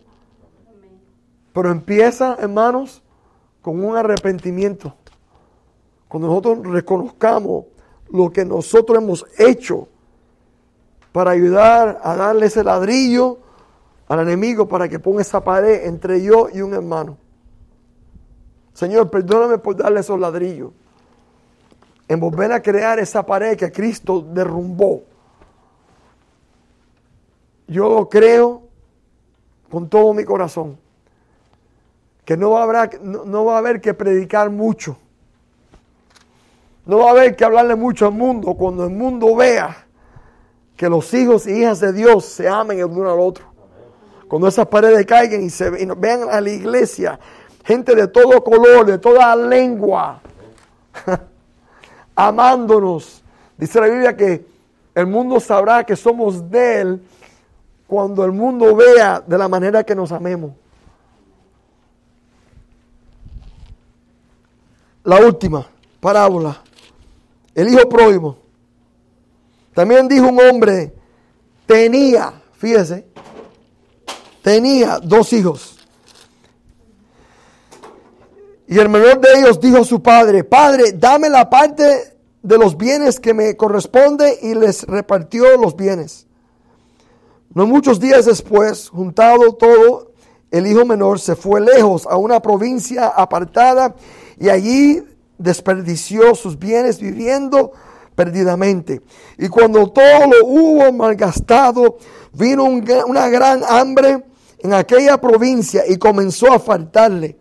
Pero empieza, hermanos, con un arrepentimiento. Cuando nosotros reconozcamos lo que nosotros hemos hecho para ayudar a darle ese ladrillo al enemigo para que ponga esa pared entre yo y un hermano. Señor, perdóname por darle esos ladrillos. En volver a crear esa pared que Cristo derrumbó. Yo lo creo con todo mi corazón. Que no no, va a haber que predicar mucho. No va a haber que hablarle mucho al mundo cuando el mundo vea que los hijos y hijas de Dios se amen el uno al otro. Cuando esas paredes caigan y se vean a la iglesia, gente de todo color, de toda lengua, [laughs] amándonos. Dice la Biblia que el mundo sabrá que somos de Él cuando el mundo vea de la manera que nos amemos. La última parábola, el hijo pródigo. También dijo un hombre, tenía, fíjese, tenía dos hijos. Y el menor de ellos dijo a su padre, Padre, dame la parte de los bienes que me corresponde y les repartió los bienes. No muchos días después, juntado todo, el hijo menor se fue lejos a una provincia apartada y allí desperdició sus bienes viviendo perdidamente. Y cuando todo lo hubo malgastado, vino una gran hambre en aquella provincia y comenzó a faltarle.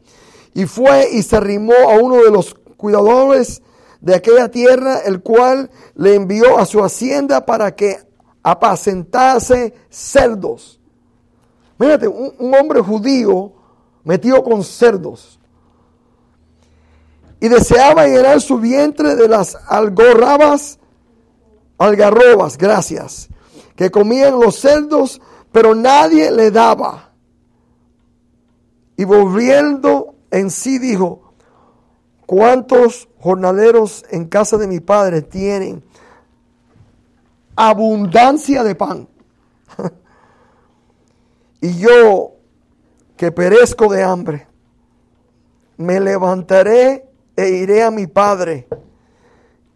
Y fue y se arrimó a uno de los cuidadores de aquella tierra, el cual le envió a su hacienda para que apacentase cerdos. Mírate, un, hombre judío metido con cerdos. Y deseaba llenar su vientre de las algorrabas, algarrobas, gracias, que comían los cerdos, pero nadie le daba. Y volviendo en sí dijo, ¿cuántos jornaleros en casa de mi padre tienen abundancia de pan? [laughs] y yo, que perezco de hambre, me levantaré e iré a mi padre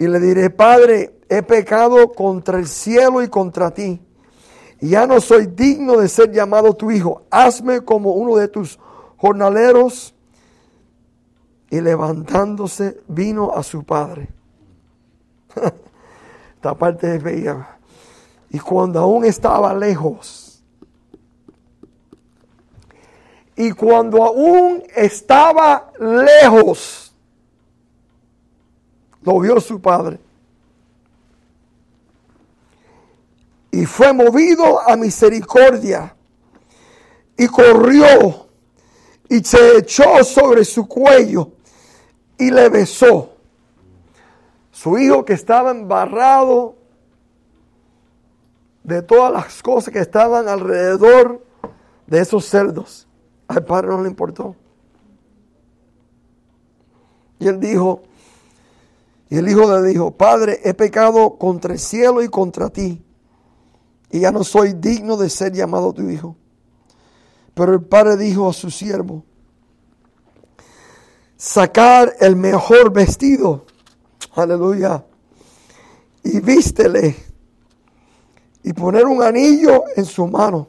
y le diré, Padre, he pecado contra el cielo y contra ti. Ya no soy digno de ser llamado tu hijo. Hazme como uno de tus jornaleros y levantándose vino a su padre. [laughs] Esta parte veía. Y cuando aún estaba lejos, y cuando aún estaba lejos, lo vio su padre. Y fue movido a misericordia y corrió y se echó sobre su cuello y le besó. Su hijo que estaba embarrado de todas las cosas que estaban alrededor de esos cerdos. Al padre no le importó. Y él dijo, y el hijo le dijo, Padre, he pecado contra el cielo y contra ti, y ya no soy digno de ser llamado tu hijo. Pero el padre dijo a su siervo, sacar el mejor vestido, aleluya, y vístele, y poner un anillo en su mano,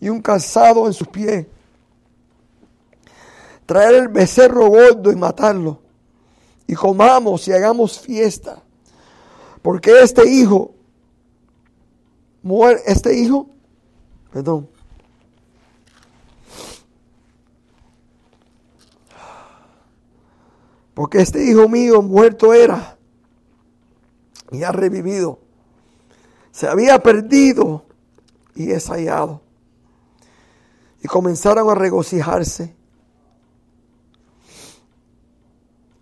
y un calzado en sus pies, traer el becerro gordo y matarlo, y comamos y hagamos fiesta, porque este hijo, muere, este hijo, perdón, Porque este hijo mío muerto era y ha revivido. Se había perdido y es hallado. Y comenzaron a regocijarse.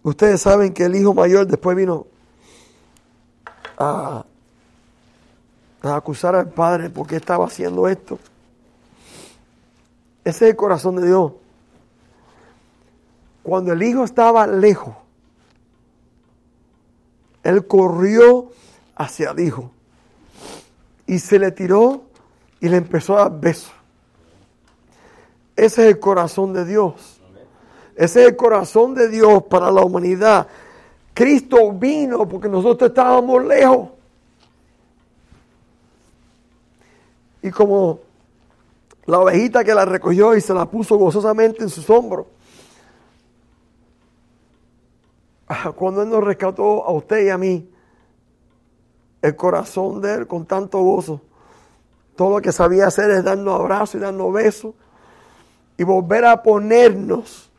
Ustedes saben que el hijo mayor después vino a, a acusar al padre porque estaba haciendo esto. Ese es el corazón de Dios. Cuando el hijo estaba lejos, él corrió hacia el hijo y se le tiró y le empezó a dar besos. Ese es el corazón de Dios. Ese es el corazón de Dios para la humanidad. Cristo vino porque nosotros estábamos lejos. Y como la ovejita que la recogió y se la puso gozosamente en sus hombros. cuando Él nos rescató a usted y a mí, el corazón de Él con tanto gozo, todo lo que sabía hacer es darnos abrazos y darnos besos y volver a ponernos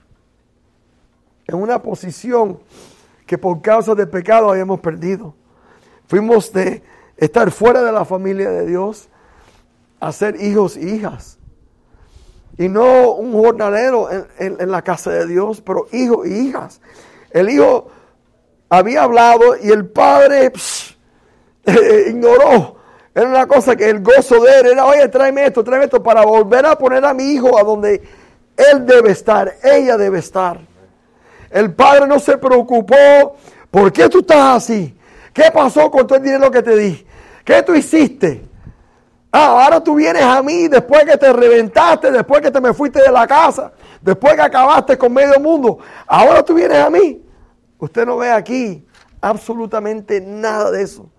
en una posición que por causa del pecado habíamos perdido. Fuimos de estar fuera de la familia de Dios a ser hijos e hijas. Y no un jornalero en, en la casa de Dios, pero hijos e hijas. El hijo había hablado y el padre [laughs] ignoró. Era una cosa que el gozo de él era, oye, tráeme esto, tráeme esto, para volver a poner a mi hijo a donde él debe estar, ella debe estar. El padre no se preocupó, ¿por qué tú estás así? ¿Qué pasó con todo el dinero que te di? ¿Qué tú hiciste? Ah, ahora tú vienes a mí después que te reventaste, después que te me fuiste de la casa, después que acabaste con medio mundo. Ahora tú vienes a mí. Usted no ve aquí absolutamente nada de eso.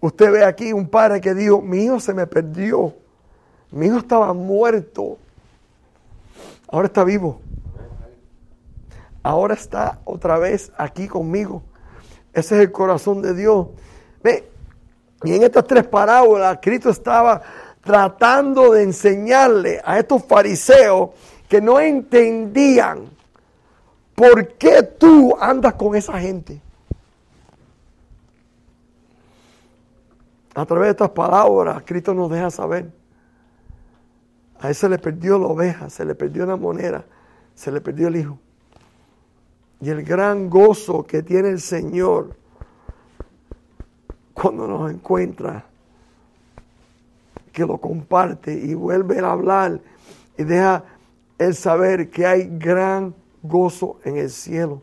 Usted ve aquí un padre que dijo, mi hijo se me perdió. Mi hijo estaba muerto. Ahora está vivo. Ahora está otra vez aquí conmigo. Ese es el corazón de Dios. Ve, y en estas tres parábolas, Cristo estaba tratando de enseñarle a estos fariseos que no entendían ¿Por qué tú andas con esa gente? A través de estas palabras, Cristo nos deja saber. A él se le perdió la oveja, se le perdió la moneda, se le perdió el hijo. Y el gran gozo que tiene el Señor cuando nos encuentra, que lo comparte y vuelve a hablar y deja el saber que hay gran gozo en el cielo.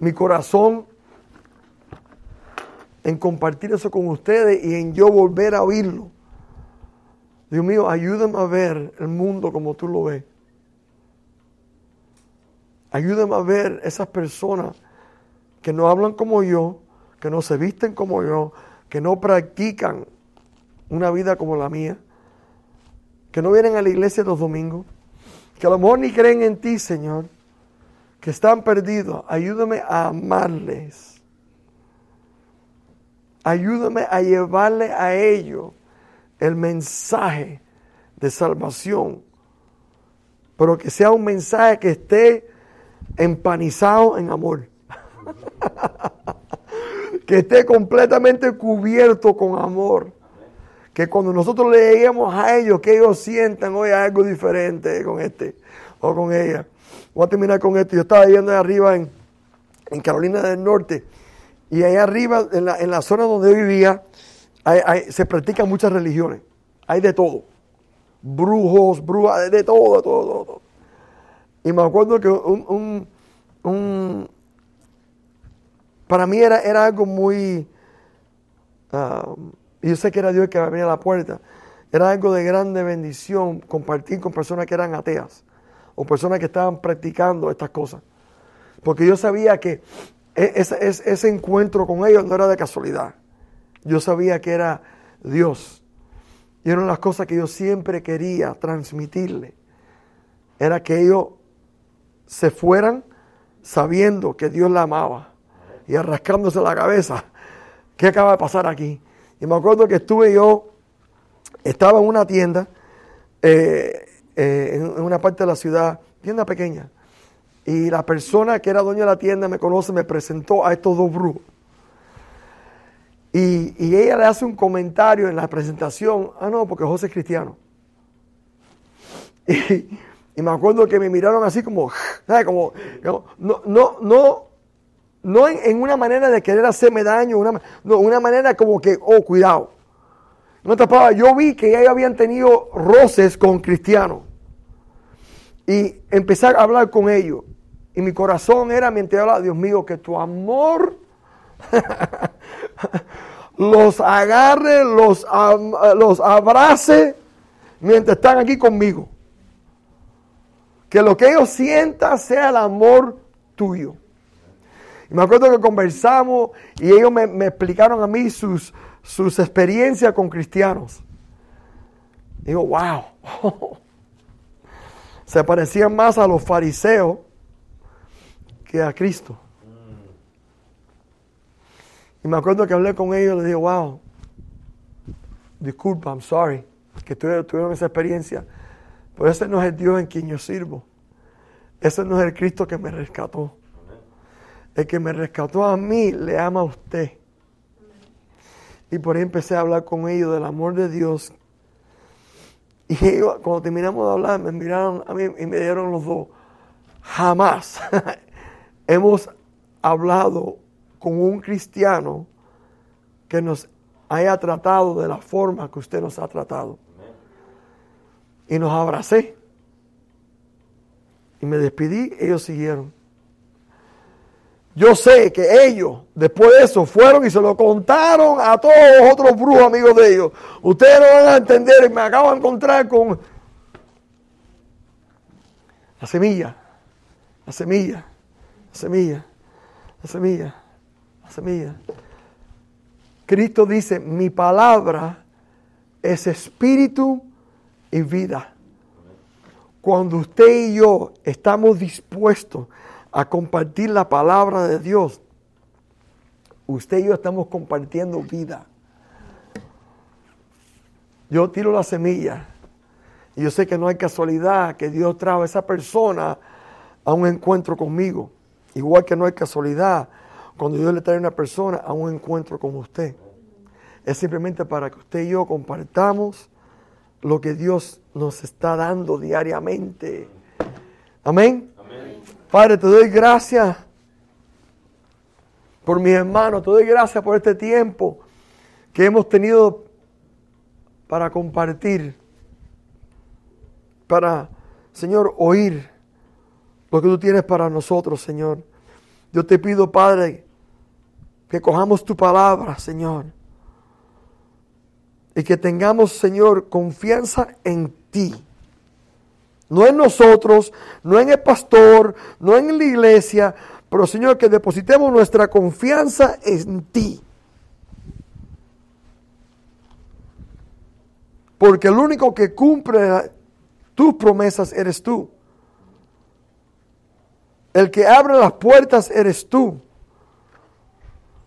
Mi corazón en compartir eso con ustedes y en yo volver a oírlo. Dios mío, ayúdame a ver el mundo como tú lo ves. Ayúdame a ver esas personas que no hablan como yo, que no se visten como yo, que no practican una vida como la mía, que no vienen a la iglesia los domingos que a lo mejor ni creen en ti, Señor, que están perdidos, ayúdame a amarles. Ayúdame a llevarle a ellos el mensaje de salvación, pero que sea un mensaje que esté empanizado en amor. [laughs] que esté completamente cubierto con amor. Que cuando nosotros le lleguemos a ellos, que ellos sientan hoy algo diferente con este o con ella. Voy a terminar con esto. Yo estaba yendo arriba en, Carolina del Norte y ahí arriba, en la, en la zona donde vivía, se practican muchas religiones. Hay de todo. Brujos, brujas, de todo, de todo, todo, Y me acuerdo que un, un, para mí era, era algo muy, uh, yo sé que era Dios que me abría la puerta, era algo de grande bendición compartir con personas que eran ateas o personas que estaban practicando estas cosas. Porque yo sabía que e, ese, ese encuentro con ellos no era de casualidad. Yo sabía que era Dios. Y una de las cosas que yo siempre quería transmitirle era que ellos se fueran sabiendo que Dios la amaba y arrascándose la cabeza. ¿Qué acaba de pasar aquí? Y me acuerdo que estuve yo, estaba en una tienda, eh, eh, en una parte de la ciudad, tienda pequeña, y la persona que era dueña de la tienda me conoce, me presentó a estos dos brujos. Y, y, ella le hace un comentario en la presentación, ah, no, porque José es cristiano. [laughs] Y, y me acuerdo que me miraron así como, [laughs] ¿sabes? Como, no, no, no, no en, una manera de querer hacerme daño, una, no, una manera como que, oh, cuidado. No tapaba. Yo vi que ellos habían tenido roces con cristianos. Y empecé a hablar con ellos. Y mi corazón era mientras hablaba, Dios mío, que tu amor [laughs] los agarre, los, los abrace mientras están aquí conmigo. Que lo que ellos sientan sea el amor tuyo. Y me acuerdo que conversamos y ellos me, explicaron a mí sus, sus experiencias con cristianos. digo, wow. [laughs] Se parecían más a los fariseos que a Cristo. Y me acuerdo que hablé con ellos y les dije, wow, disculpa, I'm sorry, que tuvieron esa experiencia. Pero ese no es el Dios en quien yo sirvo. Ese no es el Cristo que me rescató. El que me rescató a mí le ama a usted. Y por ahí empecé a hablar con ellos del amor de Dios. Y ellos, cuando terminamos de hablar, me miraron a mí y me dieron los dos. Jamás [laughs] hemos hablado con un cristiano que nos haya tratado de la forma que usted nos ha tratado y nos abracé. Y me despedí, ellos siguieron. Yo sé que ellos, después de eso, fueron y se lo contaron a todos los otros brujos amigos de ellos. Ustedes no van a entender, me acabo de encontrar con la semilla, la semilla, la semilla, la semilla, la semilla. Cristo dice, mi palabra es espíritu y vida. Cuando usted y yo estamos dispuestos a compartir la palabra de Dios, usted y yo estamos compartiendo vida. Yo tiro la semilla y yo sé que no hay casualidad que Dios trajo a esa persona a un encuentro conmigo. Igual que no hay casualidad cuando Dios le trae a una persona a un encuentro con usted. Es simplemente para que usted y yo compartamos lo que Dios nos está dando diariamente. Amén. Padre, te doy gracias por mis hermanos, te doy gracias por este tiempo que hemos tenido para compartir, para, Señor, oír lo que tú tienes para nosotros, Señor. Yo te pido, Padre, que cojamos tu palabra, Señor y que tengamos, Señor, confianza en ti. No en nosotros, no en el pastor, no en la iglesia, pero Señor, que depositemos nuestra confianza en ti. Porque el único que cumple tus promesas eres tú. El que abre las puertas eres tú.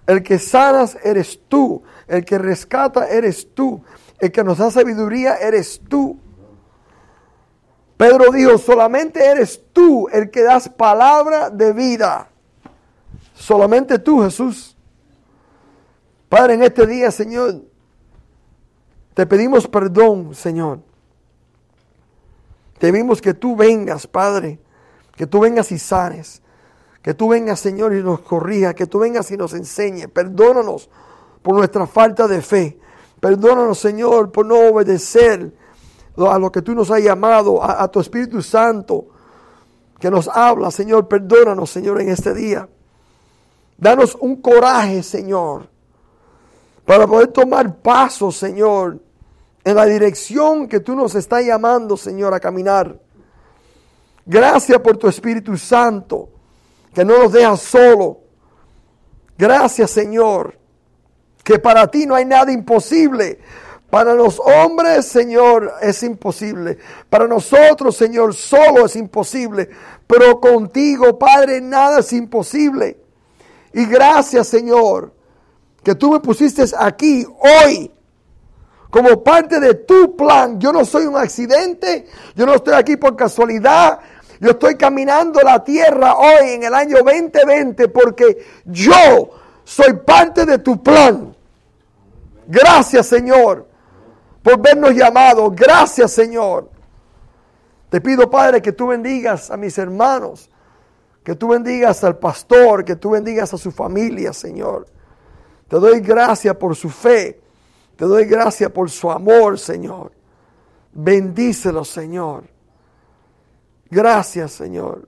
El que sanas eres tú. El que rescata eres tú. El que nos da sabiduría eres tú. Pedro dijo, solamente eres tú el que das palabra de vida. Solamente tú, Jesús. Padre, en este día, Señor, te pedimos perdón, Señor. Te pedimos que tú vengas, Padre, que tú vengas y sanes, que tú vengas, Señor, y nos corrija, que tú vengas y nos enseñe. Perdónanos por nuestra falta de fe. Perdónanos, Señor, por no obedecer a lo que tú nos has llamado, a, tu Espíritu Santo, que nos habla, Señor. Perdónanos, Señor, en este día. Danos un coraje, Señor, para poder tomar pasos, Señor, en la dirección que tú nos estás llamando, Señor, a caminar. Gracias por tu Espíritu Santo, que no nos deja solo. Gracias, Señor, que para ti no hay nada imposible. Para los hombres, Señor, es imposible. Para nosotros, Señor, solo es imposible. Pero contigo, Padre, nada es imposible. Y gracias, Señor, que tú me pusiste aquí hoy como parte de tu plan. Yo no soy un accidente, yo no estoy aquí por casualidad. Yo estoy caminando la tierra hoy en el año 2020 porque yo soy parte de tu plan. Gracias, Señor, por vernos llamados. Gracias, Señor. Te pido, Padre, que tú bendigas a mis hermanos que tú bendigas al pastor, que tú bendigas a su familia, Señor. Te doy gracias por su fe. Te doy gracias por su amor, Señor. Bendícelo, Señor. Gracias, Señor,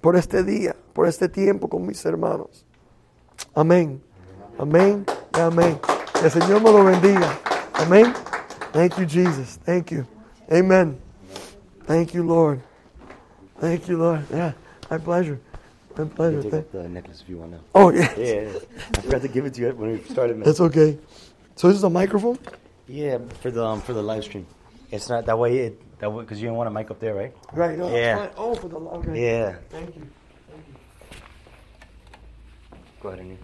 por este día, por este tiempo con mis hermanos. Amén. Amén. Amén. Que el Señor me lo bendiga. Amén. Thank you, Jesus. Thank you. Amen. Thank you, Lord. Thank you, Lord. Yeah. My pleasure. My pleasure. Take the necklace if you want to. Oh, yeah. Yeah, I forgot to give it to you when we started. Man. That's okay. So this is a microphone? Yeah, for the um, for the live stream. It's not that way. It that way because you don't want a mic up there, right? Right. No, Yeah. fine. Oh, for the okay. Yeah. Thank you. Thank you. Go ahead, Annie.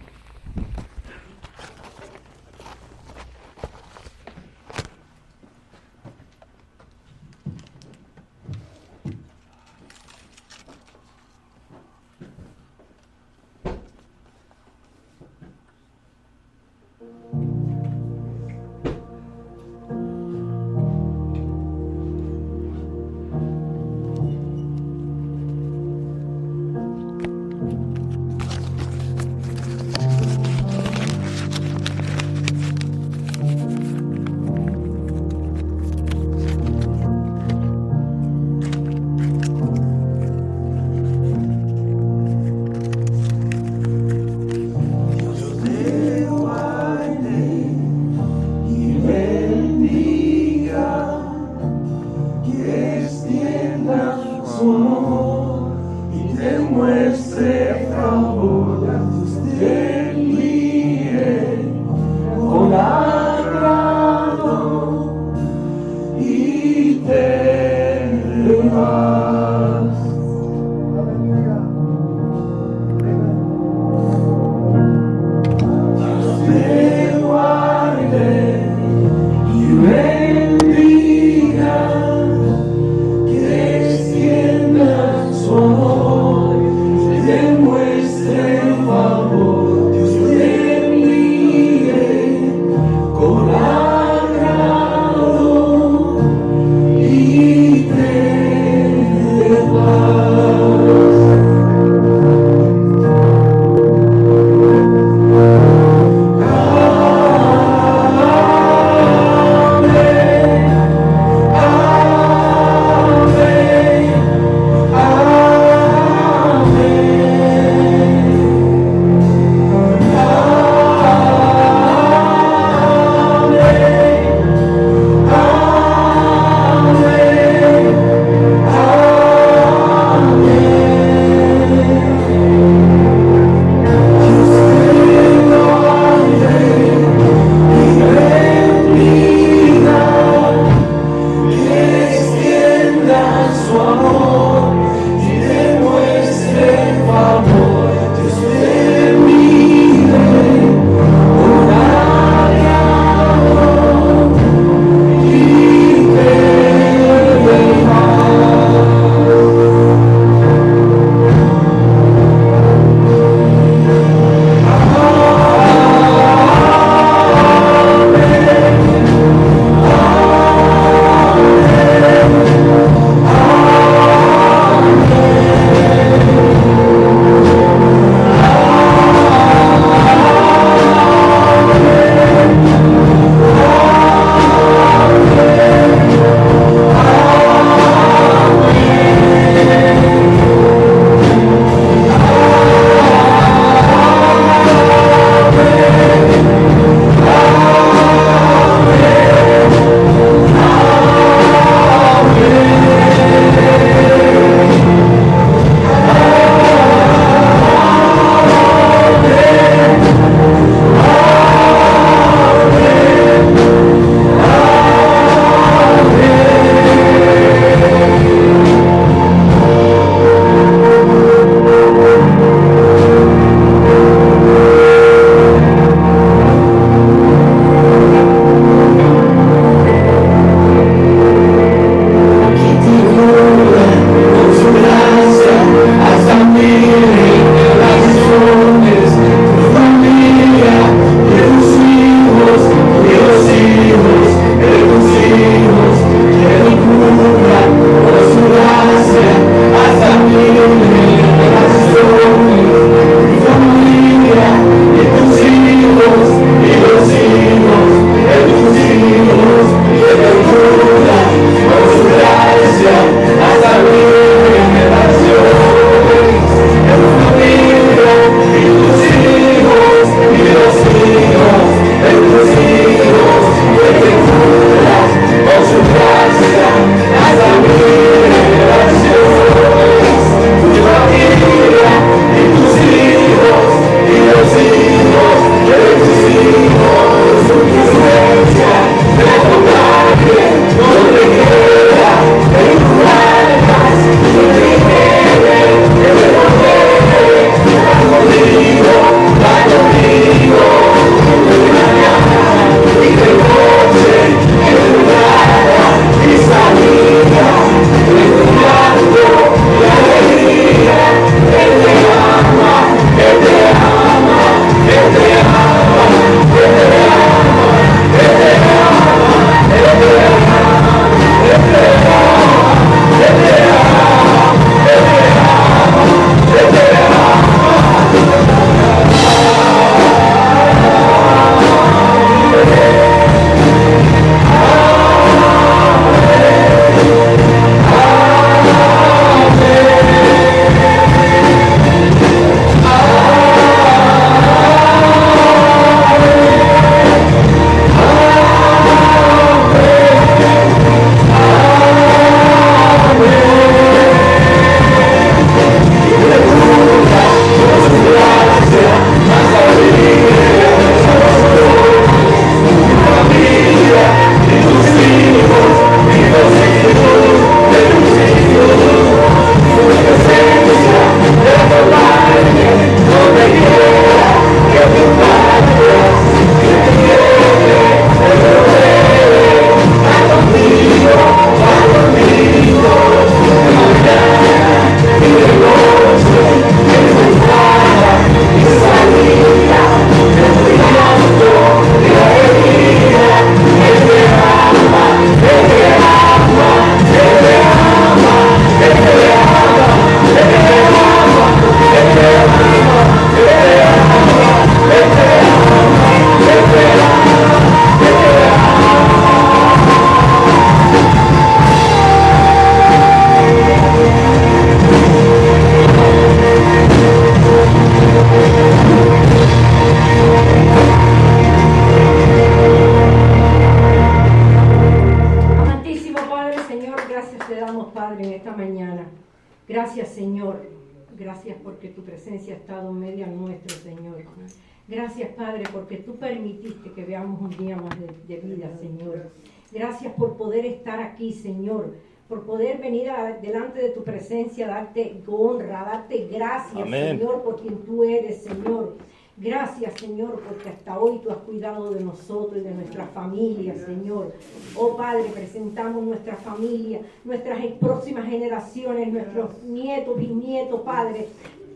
Darte honra, darte gracias, Señor, por quien tú eres, Señor. Gracias, Señor, porque hasta hoy tú has cuidado de nosotros y de nuestra familia, Señor. Oh Padre, presentamos nuestra familia, nuestras próximas generaciones, nuestros nietos, bisnietos, Padre.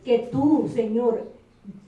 Que tú, Señor,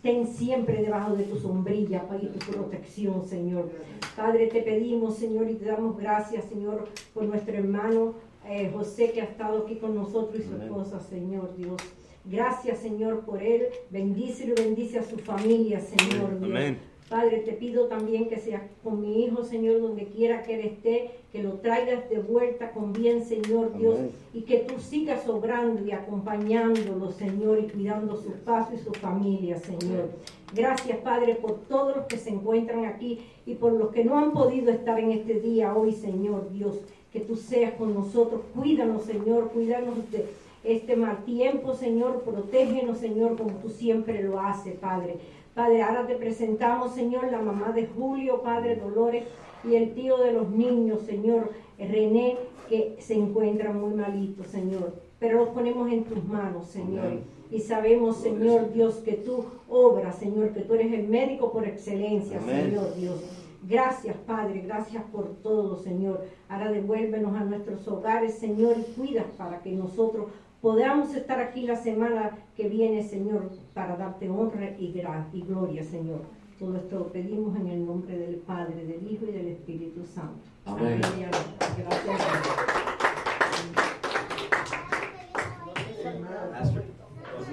ten siempre debajo de tu sombrilla y tu protección, Señor. Padre, te pedimos, Señor, y te damos gracias, Señor, por nuestro hermano eh, José que ha estado aquí con nosotros y su esposa, Señor Dios. Gracias, Señor, por él. Bendícelo y bendice a su familia, Señor Dios. Padre, te pido también que seas con mi hijo, Señor, donde quiera que él esté, que lo traigas de vuelta con bien, Señor Dios, y que tú sigas obrando y acompañándolo, Señor, y cuidando su paso y su familia, Señor. Gracias, Padre, por todos los que se encuentran aquí y por los que no han podido estar en este día hoy, Señor Dios que tú seas con nosotros. Cuídanos, Señor, cuídanos de este mal tiempo, Señor. Protégenos, Señor, como tú siempre lo haces, Padre. Padre, ahora te presentamos, Señor, la mamá de Julio, Padre Dolores, y el tío de los niños, Señor, René, que se encuentra muy malito, Señor. Pero los ponemos en tus manos, Señor. Y sabemos, Señor Dios, que tú obras, Señor, que tú eres el médico por excelencia, Señor Dios. Gracias, Padre, gracias por todo, Señor. Ahora devuélvenos a nuestros hogares, Señor, y cuida para que nosotros podamos estar aquí la semana que viene, Señor, para darte honra y, y gloria, Señor. Todo esto lo pedimos en el nombre del Padre, del Hijo y del Espíritu Santo. Amén. Gracias.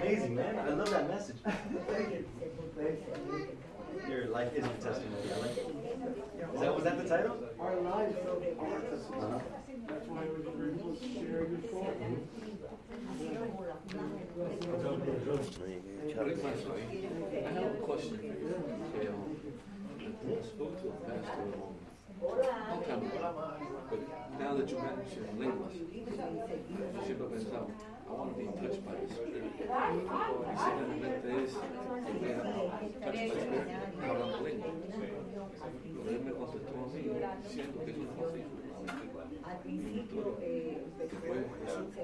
amazing, man. I love that message. Thank you. Thank you. Your life is your testimony. I like it. Is that, was that the title? Our lives are testimony. That's why we were able to share your story. Rick Massey, I have a question. Um, I spoke to a pastor a long time ago, but now that you mention lenguas, yo siempre he pensado, I want to be touched by the Spirit. Y simplemente es, eh, touched by the Spirit, hablando lengua. Pero él me contestó a mí diciendo que eso no fue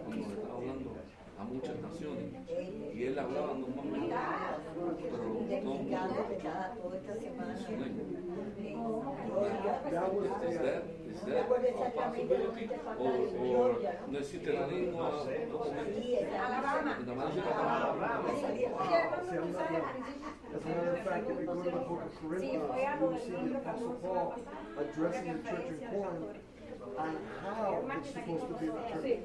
cuando le estaba hablando a muchas naciones y él hablaba normalmente, pero no mucho su lengua. That was Is the, that, is that a possibility? Or, or no existe la lengua as a matter of fact, if we go to the book of Corinthians, you'll see the Apostle Paul addressing the church in Corinth on how it's supposed to be the church.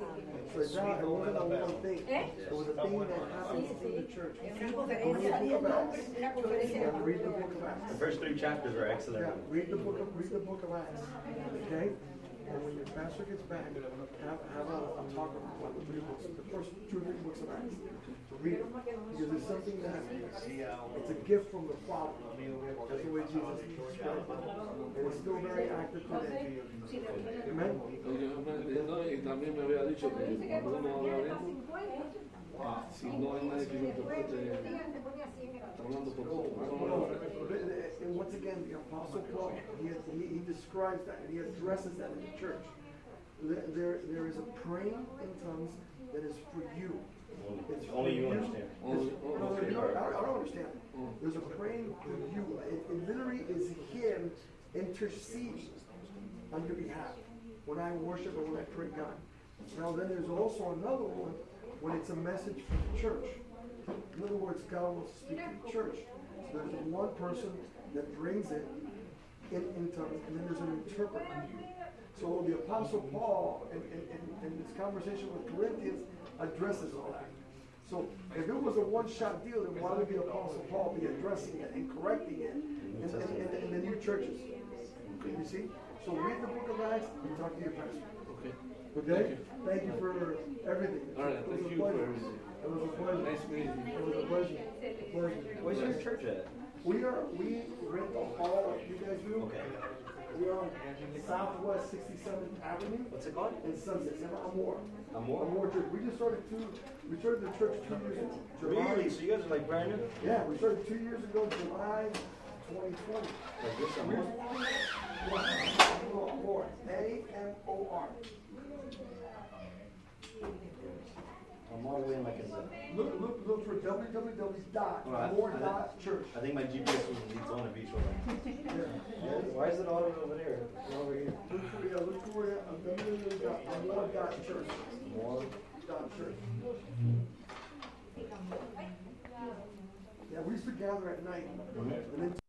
So it's not, it wasn't a one thing. It was a thing that happens in the church. Go to the book of Acts. Yeah, read the book of The first three chapters are excellent. Yeah, read the book of, read the book of Acts, okay? And when your pastor gets back, have, have a, a talk about the three books, the first two or three books of Acts. Read it, because it's something that, it's a gift from the Father. That's the way Jesus described it. And it's still very active today. Amen? No, y también me había dicho que cuando uno habla lengua, si no hay nadie que lo interprete, está hablando por poco. And once again, the Apostle Paul, he, has- he, he describes that and he addresses that in the church. There, there, is a praying in tongues that is for you. It's Only you understand. Only- It's- no, no, you don't- I don't, I don't understand. There's a praying for you. It, it literally is him interceding on your behalf when I worship or when I pray God. Now then there's also another one when it's a message for the church. In other words, God to speak to the church. So there's one person that brings it in, in tongues, and then there's an interpreter. So the Apostle Paul, in, in, in, this conversation with Corinthians, addresses all that. So if it was a one-shot deal, then why would the Apostle Paul be addressing it and correcting it in, in, in, in the new churches? You see? So read the book of Acts and talk to your pastor. Okay. Okay? Thank you for everything. All right, It was thank a you for pleasure. everything. It was a pleasure. Nice meeting you. It was a pleasure. A pleasure. Where's your church at? We are, we rent a hall, you guys do? Okay. We are on Southwest Sixty-seventh Avenue What's it called? in Sunset, in Amor. Amor? Amor Church. We just started two, we started the church two years ago. July- Really? So you guys are like brand new? Yeah, we started two years ago, July Amor? I'm all the way in like a Look, look, look for. I think my GPS was in Daytona Beach. One. Why is it all over there? It's over here. Look for, yeah, look for uh, www dot amor dot church. More. Dot church. Yeah, we used to gather at night, and then